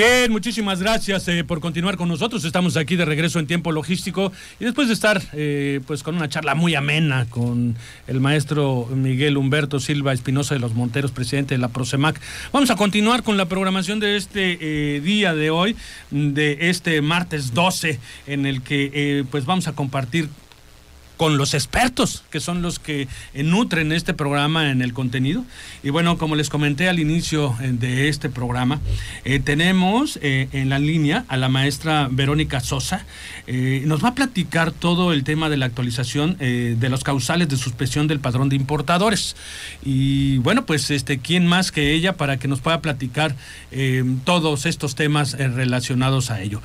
Bien, muchísimas gracias eh, por continuar con nosotros. Estamos aquí de regreso en tiempo logístico y después de estar eh, pues con una charla muy amena con el maestro Miguel Humberto Silva Espinosa de los Monteros, presidente de la Prosemac, vamos a continuar con la programación de este eh, día de hoy, de este martes 12, en el que pues vamos a compartir con los expertos, que son los que eh, nutren este programa en el contenido. Y bueno, como les comenté al inicio eh, de este programa, eh, tenemos en la línea a la maestra Verónica Sosa. nos va a platicar todo el tema de la actualización de los causales de suspensión del padrón de importadores. Y bueno, pues este, ¿quién más que ella para que nos pueda platicar todos estos temas relacionados a ello?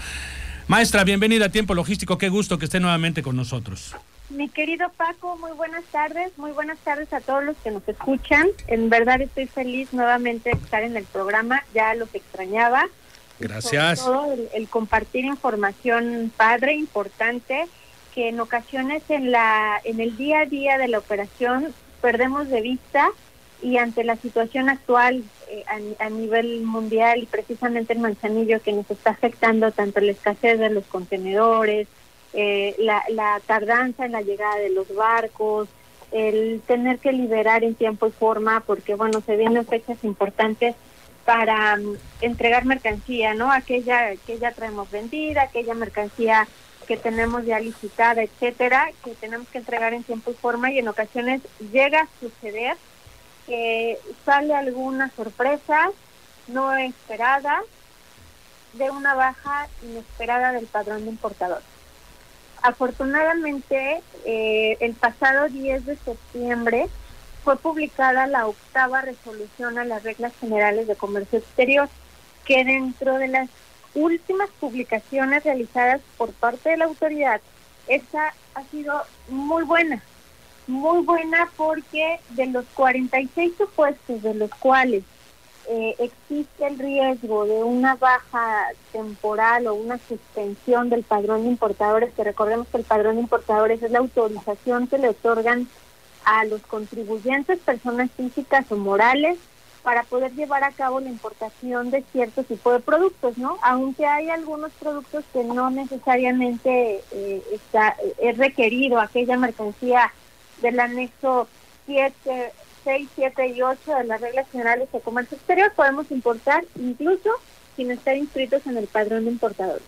Maestra, bienvenida a Tiempo Logístico. Qué gusto que esté nuevamente con nosotros. Mi querido Paco, muy buenas tardes, muy buenas tardes a todos los que nos escuchan. En verdad estoy feliz nuevamente de estar en el programa, ya los extrañaba. Gracias. todo el, compartir información padre, importante, que en ocasiones en la en el día a día de la operación perdemos de vista y ante la situación actual eh, a, a, nivel mundial y precisamente en Manzanillo que nos está afectando tanto la escasez de los contenedores, eh, la, la tardanza en la llegada de los barcos, el tener que liberar en tiempo y forma, porque bueno, se vienen fechas importantes para mm, entregar mercancía, ¿no? Aquella que ya traemos vendida, aquella mercancía que tenemos ya licitada, etcétera, que tenemos que entregar en tiempo y forma y en ocasiones llega a suceder que sale alguna sorpresa no esperada de una baja inesperada del padrón de importador. Afortunadamente, eh, el pasado 10 de septiembre fue publicada la octava resolución a las reglas generales de comercio exterior, que dentro de las últimas publicaciones realizadas por parte de la autoridad, esa ha sido muy buena, muy buena porque de los 46 supuestos de los cuales eh, existe el riesgo de una baja temporal o una suspensión del padrón de importadores, que recordemos que el padrón de importadores es la autorización que le otorgan a los contribuyentes, personas físicas o morales, para poder llevar a cabo la importación de cierto tipo de productos, ¿no? Aunque hay algunos productos que no necesariamente eh, está, es requerido aquella mercancía del anexo 7 6, 7 y 8 de las reglas generales de comercio exterior podemos importar incluso sin estar inscritos en el padrón de importadores.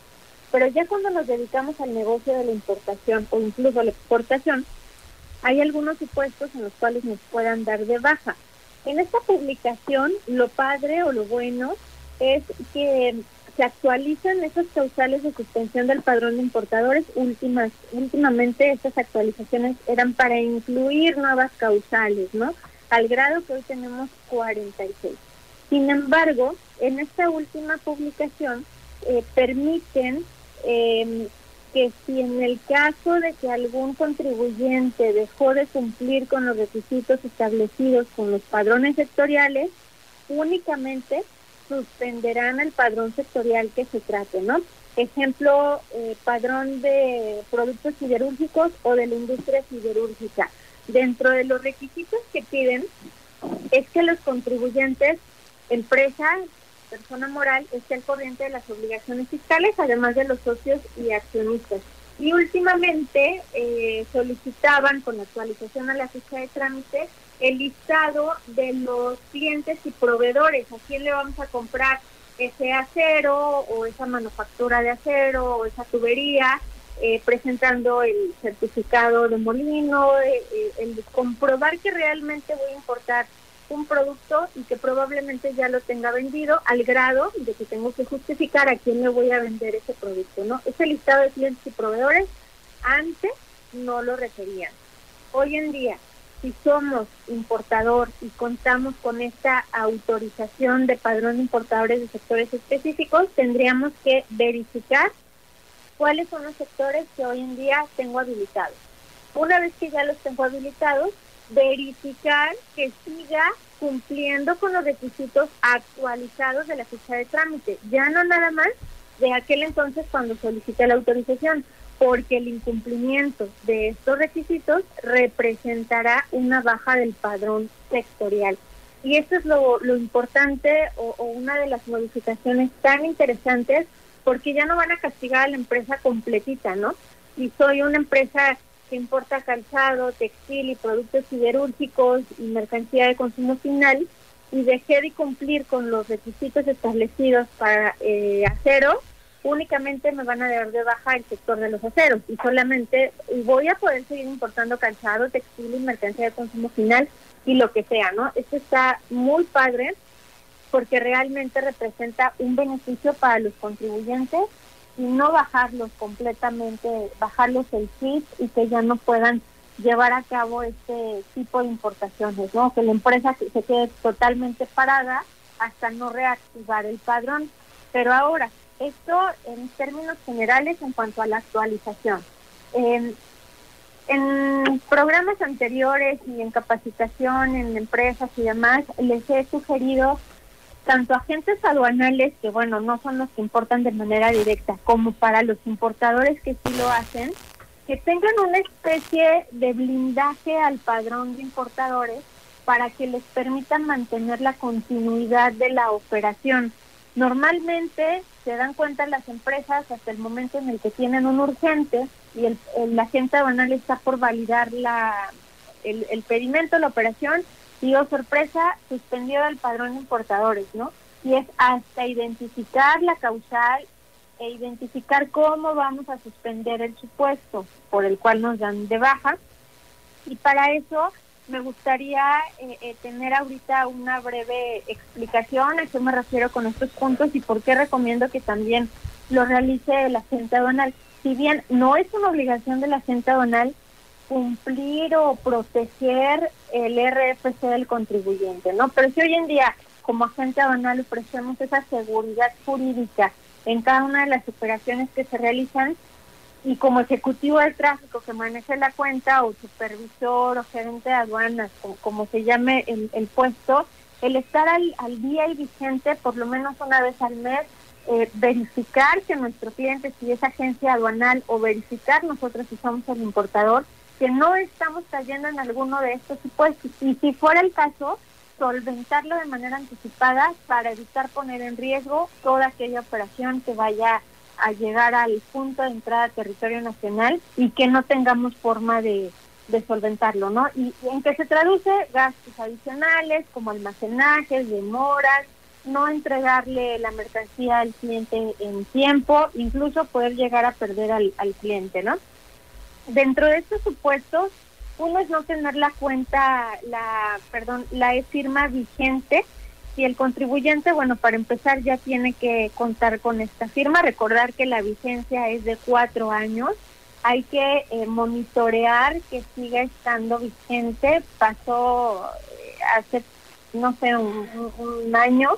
Pero ya cuando nos dedicamos al negocio de la importación o incluso la exportación, hay algunos supuestos en los cuales nos puedan dar de baja. En esta publicación, lo padre o lo bueno es que se actualizan esas causales de suspensión del padrón de importadores. Últimas, últimamente estas actualizaciones eran para incluir nuevas causales, ¿no? Al grado que hoy tenemos 46. Sin embargo, en esta última publicación eh, permiten eh, que si en el caso de que algún contribuyente dejó de cumplir con los requisitos establecidos con los padrones sectoriales, únicamente suspenderán el padrón sectorial que se trate, ¿no? Ejemplo, eh, padrón de productos siderúrgicos o de la industria siderúrgica Dentro de los requisitos que piden es que los contribuyentes, empresa, persona moral, esté al corriente de las obligaciones fiscales, además de los socios y accionistas. Y últimamente eh, solicitaban con actualización a la ficha de trámite el listado de los clientes y proveedores, a quién le vamos a comprar ese acero o esa manufactura de acero o esa tubería eh, presentando el certificado de molino, eh, eh, el comprobar que realmente voy a importar un producto y que probablemente ya lo tenga vendido al grado de que tengo que justificar a quién le voy a vender ese producto, ¿no? Ese listado de clientes y proveedores antes no lo requerían. Hoy en día, si somos importador y contamos con esta autorización de padrón importadores de sectores específicos, tendríamos que verificar cuáles son los sectores que hoy en día tengo habilitados. Una vez que ya los tengo habilitados, verificar que siga cumpliendo con los requisitos actualizados de la ficha de trámite, ya no nada más de aquel entonces cuando solicité la autorización, porque el incumplimiento de estos requisitos representará una baja del padrón sectorial. Y esto es lo, importante o, una de las modificaciones tan interesantes porque ya no van a castigar a la empresa completita, ¿no? Si soy una empresa que importa calzado, textil y productos siderúrgicos y mercancía de consumo final y dejé de cumplir con los requisitos establecidos para eh, acero, únicamente me van a dar de baja el sector de los aceros y solamente voy a poder seguir importando calzado, textil y mercancía de consumo final y lo que sea, ¿no? Esto está muy padre porque realmente representa un beneficio para los contribuyentes y no bajarlos completamente, bajarlos el kit y que ya no puedan llevar a cabo este tipo de importaciones, ¿no? Que la empresa se quede totalmente parada hasta no reactivar el padrón. Pero ahora, esto en términos generales en cuanto a la actualización. en programas anteriores y en capacitación en empresas y demás, les he sugerido tanto agentes aduanales, que bueno, no son los que importan de manera directa, como para los importadores que sí lo hacen, que tengan una especie de blindaje al padrón de importadores para que les permitan mantener la continuidad de la operación. Normalmente se dan cuenta las empresas hasta el momento en el que tienen un urgente y el, el agente aduanal está por validar la, el, el pedimento, la operación, y oh sorpresa, suspendió el padrón de importadores, ¿no? Y es hasta identificar la causal e identificar cómo vamos a suspender el supuesto por el cual nos dan de baja. Y para eso me gustaría eh, eh, tener ahorita una breve explicación a qué me refiero con estos puntos y por qué recomiendo que también lo realice el agente aduanal. Si bien no es una obligación del agente aduanal, cumplir o proteger el RFC del contribuyente, ¿no? Pero si hoy en día, como agente aduanal, ofrecemos esa seguridad jurídica en cada una de las operaciones que se realizan, y como ejecutivo del tráfico que maneje la cuenta, o supervisor, o gerente de aduanas, como, se llame el, el, puesto, el estar al, al día y vigente por lo menos una vez al mes, eh, verificar que nuestro cliente, si es agencia aduanal, o verificar nosotros si somos el importador, que no estamos cayendo en alguno de estos supuestos y si fuera el caso, solventarlo de manera anticipada para evitar poner en riesgo toda aquella operación que vaya a llegar al punto de entrada a territorio nacional y que no tengamos forma de, solventarlo, ¿no? Y, en qué se traduce gastos adicionales como almacenajes, demoras, no entregarle la mercancía al cliente en tiempo, incluso poder llegar a perder al, al cliente, ¿no? Dentro de estos supuestos, uno es no tener la cuenta, la, perdón, la e-firma vigente. Si el contribuyente, bueno, para empezar ya tiene que contar con esta firma, recordar que la vigencia es de cuatro años. Hay que eh, monitorear que siga estando vigente. Pasó eh, hace, no sé, un año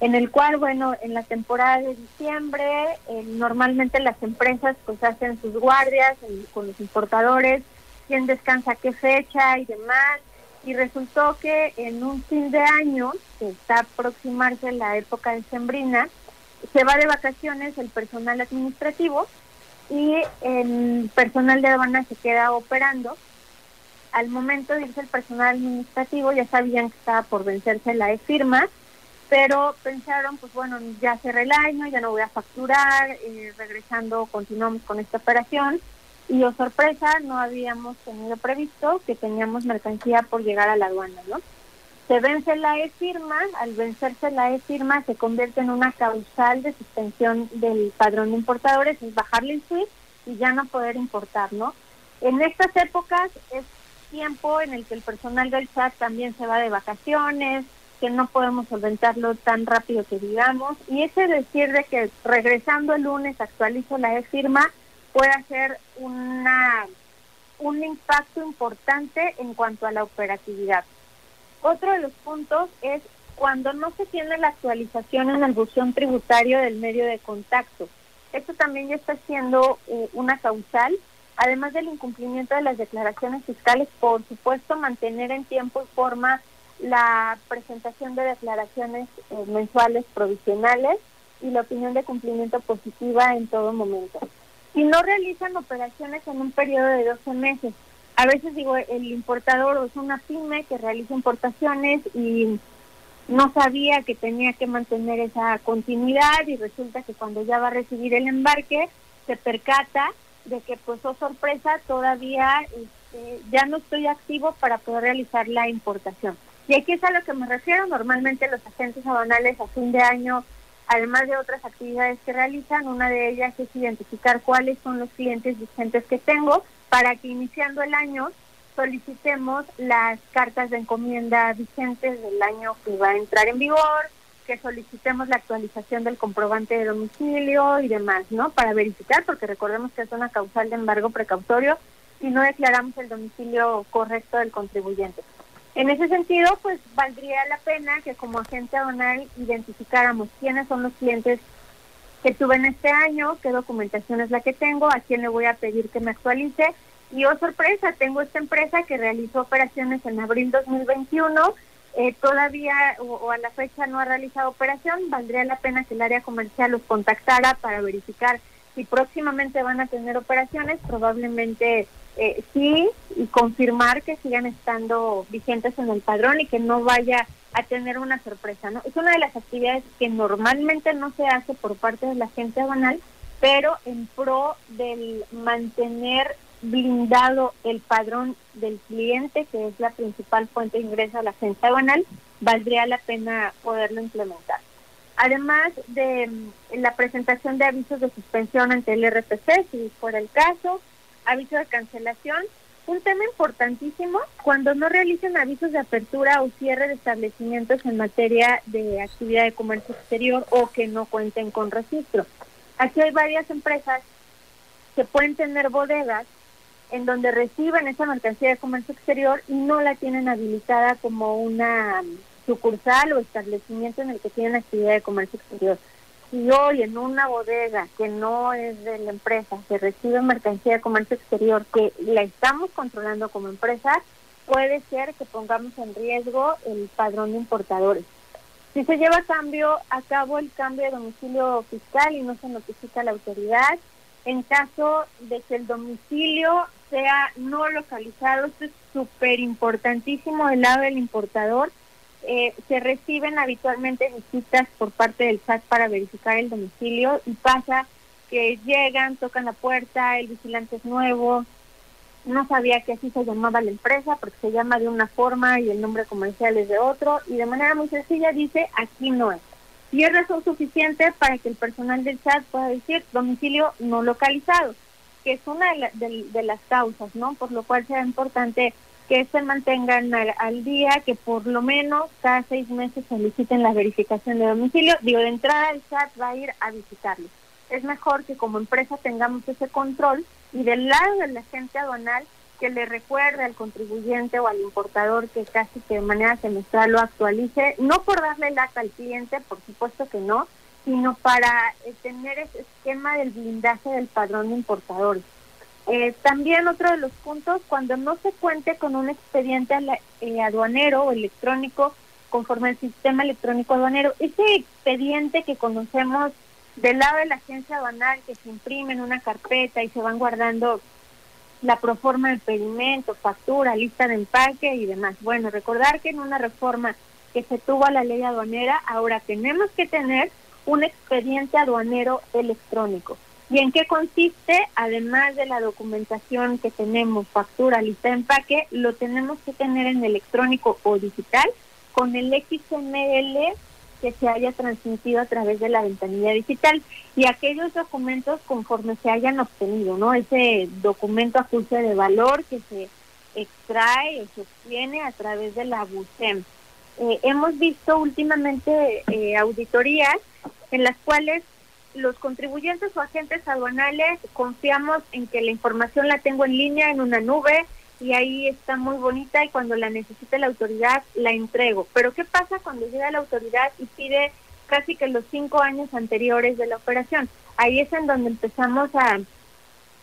en el cual, bueno, en la temporada de diciembre, eh, normalmente las empresas pues hacen sus guardias con los importadores, quién descansa qué fecha y demás, y resultó que en un fin de año, que está aproximarse la época de sembrina, se va de vacaciones el personal administrativo y el personal de aduana se queda operando. Al momento de irse el personal administrativo ya sabían que estaba por vencerse la e-firma, pero pensaron, pues bueno, ya cerré el año, ya no voy a facturar, eh, regresando continuamos con esta operación y oh sorpresa, no habíamos tenido previsto que teníamos mercancía por llegar a la aduana, ¿no? Se vence la e-firma, al vencerse la e-firma se convierte en una causal de suspensión del padrón de importadores, es bajarle el SWIFT y ya no poder importar, ¿no? En estas épocas es tiempo en el que el personal del SAT también se va de vacaciones, que no podemos solventarlo tan rápido que digamos. Y ese decir de que regresando el lunes actualizo la e-firma puede ser una, un impacto importante en cuanto a la operatividad. Otro de los puntos es cuando no se tiene la actualización en el buzón tributario del medio de contacto. Esto también ya está siendo eh, una causal además del incumplimiento de las declaraciones fiscales, por supuesto, mantener en tiempo y forma la presentación de declaraciones eh, mensuales provisionales y la opinión de cumplimiento positiva en todo momento. Si no realizan operaciones en un periodo de 12 meses, a veces digo, el importador es una pyme que realiza importaciones y no sabía que tenía que mantener esa continuidad y resulta que cuando ya va a recibir el embarque se percata de que pues oh sorpresa todavía este, ya no estoy activo para poder realizar la importación. Y aquí es a lo que me refiero. Normalmente los agentes aduanales a fin de año, además de otras actividades que realizan, una de ellas es identificar cuáles son los clientes vigentes que tengo para que iniciando el año solicitemos las cartas de encomienda vigentes del año que va a entrar en vigor, que solicitemos la actualización del comprobante de domicilio y demás, ¿no? Para verificar, porque recordemos que es una causal de embargo precautorio y no declaramos el domicilio correcto del contribuyente. En ese sentido, pues valdría la pena que como agente aduanal identificáramos quiénes son los clientes que tuve en este año, qué documentación es la que tengo, a quién le voy a pedir que me actualice. Y oh sorpresa, tengo esta empresa que realizó operaciones en abril 2021, eh, todavía o, a la fecha no ha realizado operación, valdría la pena que el área comercial los contactara para verificar si próximamente van a tener operaciones, probablemente eh, sí, y confirmar que sigan estando vigentes en el padrón y que no vaya a tener una sorpresa, ¿no? Es una de las actividades que normalmente no se hace por parte de la gente banal, pero en pro del mantener blindado el padrón del cliente, que es la principal fuente de ingreso a la agencia banal, valdría la pena poderlo implementar. Además de mm, la presentación de avisos de suspensión ante el RPC, si fuera el caso, aviso de cancelación, un tema importantísimo cuando no realicen avisos de apertura o cierre de establecimientos en materia de actividad de comercio exterior o que no cuenten con registro. Aquí hay varias empresas que pueden tener bodegas en donde reciben esa mercancía de comercio exterior y no la tienen habilitada como una sucursal o establecimiento en el que tienen actividad de comercio exterior si hoy en una bodega que no es de la empresa se recibe mercancía de comercio exterior que la estamos controlando como empresa, puede ser que pongamos en riesgo el padrón de importadores. Si se lleva a cambio a cabo el cambio de domicilio fiscal y no se notifica a la autoridad, en caso de que el domicilio sea no localizado, esto es súper importantísimo del lado del importador, eh, se reciben habitualmente visitas por parte del SAT para verificar el domicilio y pasa que llegan, tocan la puerta, el vigilante es nuevo, no sabía que así se llamaba la empresa porque se llama de una forma y el nombre comercial es de otro y de manera muy sencilla dice aquí no es. Y es razón suficiente para que el personal del SAT pueda decir domicilio no localizado, que es una de, de las causas, ¿no? Por lo cual será importante que se mantengan al, día, que por lo menos cada seis meses soliciten la verificación de domicilio. Digo, de entrada el SAT va a ir a visitarlos. Es mejor que como empresa tengamos ese control y del lado de la gente aduanal que le recuerde al contribuyente o al importador que casi que de manera semestral lo actualice, no por darle lata al cliente, por supuesto que no, sino para eh, tener ese esquema del blindaje del padrón de importadores. Eh, también otro de los puntos, cuando no se cuente con un expediente eh, aduanero o electrónico conforme al sistema electrónico aduanero, ese expediente que conocemos del lado de la agencia aduanal que se imprime en una carpeta y se van guardando la proforma del pedimento, factura, lista de empaque y demás. Bueno, recordar que en una reforma que se tuvo a la ley aduanera, ahora tenemos que tener un expediente aduanero electrónico. ¿Y en qué consiste? Además de la documentación que tenemos, factura, lista de empaque, lo tenemos que tener en electrónico o digital con el XML que se haya transmitido a través de la ventanilla digital y aquellos documentos conforme se hayan obtenido, ¿no? Ese documento juicio de valor que se extrae o se obtiene a través de la BUSEM. Eh, hemos visto últimamente eh, auditorías en las cuales los contribuyentes o agentes aduanales confiamos en que la información la tengo en línea en una nube y ahí está muy bonita y cuando la necesite la autoridad la entrego. Pero ¿qué pasa cuando llega la autoridad y pide casi que los cinco años anteriores de la operación? Ahí es en donde empezamos a,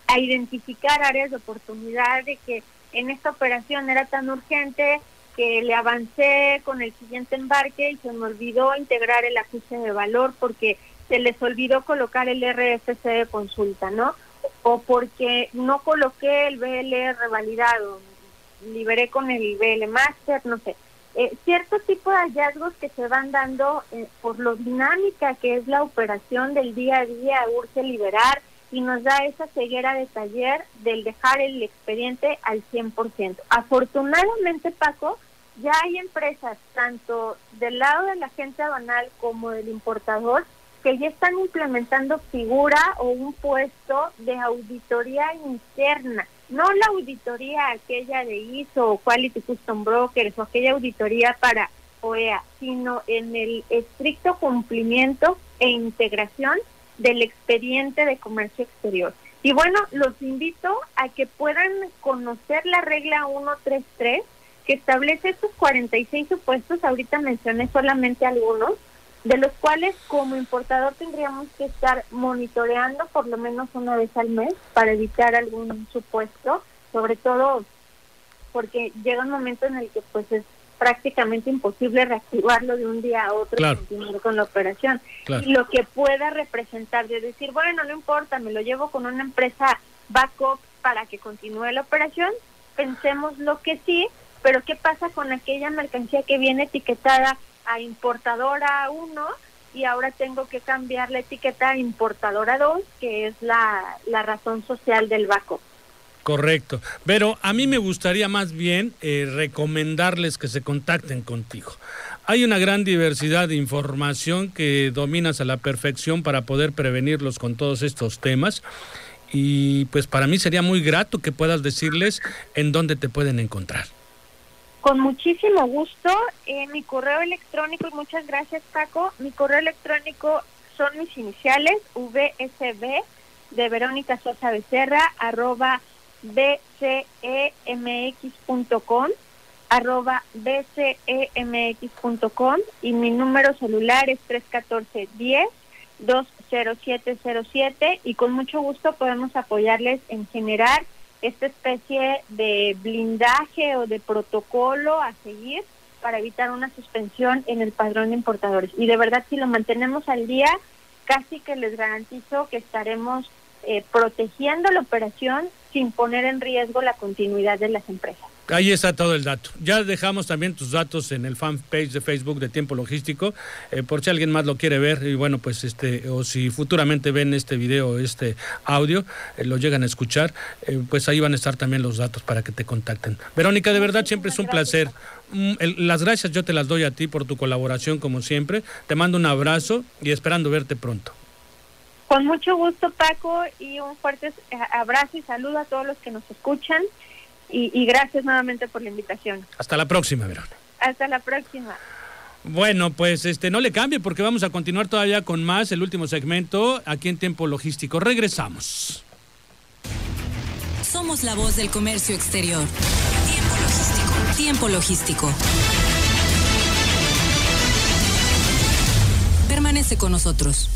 a identificar áreas de oportunidad de que en esta operación era tan urgente que le avancé con el siguiente embarque y se me olvidó integrar el ajuste de valor porque se les olvidó colocar el RFC de consulta, ¿no? O porque no coloqué el BL revalidado, liberé con el BL Master, no sé. Eh, cierto tipo de hallazgos que se van dando eh, por lo dinámica que es la operación del día a día, urge liberar y nos da esa ceguera de taller del dejar el expediente al 100%. Afortunadamente, Paco, ya hay empresas, tanto del lado de la gente aduanal como del importador, que ya están implementando figura o un puesto de auditoría interna, no la auditoría aquella de ISO o Quality Custom Brokers o aquella auditoría para OEA, sino en el estricto cumplimiento e integración del expediente de comercio exterior. Y bueno, los invito a que puedan conocer la regla 133 que establece estos 46 supuestos, ahorita mencioné solamente algunos, de los cuales como importador tendríamos que estar monitoreando por lo menos una vez al mes para evitar algún supuesto, sobre todo porque llega un momento en el que pues es prácticamente imposible reactivarlo de un día a otro y continuar con la operación. Y lo que pueda representar de decir, bueno, no importa, me lo llevo con una empresa backup para que continúe la operación, pensemos lo que sí, pero ¿qué pasa con aquella mercancía que viene etiquetada a importadora 1 y ahora tengo que cambiar la etiqueta a importadora 2, que es la, la razón social del backup? Correcto. Pero a mí me gustaría más bien eh, recomendarles que se contacten contigo. Hay una gran diversidad de información que dominas a la perfección para poder prevenirlos con todos estos temas. Y pues para mí sería muy grato que puedas decirles en dónde te pueden encontrar. Con muchísimo gusto. Eh, mi correo electrónico, y muchas gracias Paco, mi correo electrónico son mis iniciales, VSB de Verónica Sosa Becerra, arroba bcemx.com, arroba bcemx.com y mi número celular es 314 10 20707 y con mucho gusto podemos apoyarles en generar esta especie de blindaje o de protocolo a seguir para evitar una suspensión en el padrón de importadores. Y de verdad, si lo mantenemos al día, casi que les garantizo que estaremos eh, protegiendo la operación sin poner en riesgo la continuidad de las empresas. Ahí está todo el dato. Ya dejamos también tus datos en el fanpage de Facebook de Tiempo Logístico, eh, por si alguien más lo quiere ver y bueno, pues este, o si futuramente ven este video, este audio, eh, lo llegan a escuchar, eh, pues ahí van a estar también los datos para que te contacten. Verónica, de verdad siempre es un placer. Mm, las gracias yo te las doy a ti por tu colaboración como siempre. Te mando un abrazo y esperando verte pronto. Con mucho gusto, Paco, y un fuerte abrazo y saludo a todos los que nos escuchan. Y, gracias nuevamente por la invitación. Hasta la próxima, Verónica. Hasta la próxima. Bueno, pues este no le cambie porque vamos a continuar todavía con más el último segmento aquí en Tiempo Logístico. Regresamos. Somos la voz del comercio exterior. Tiempo logístico. Tiempo logístico. Permanece con nosotros.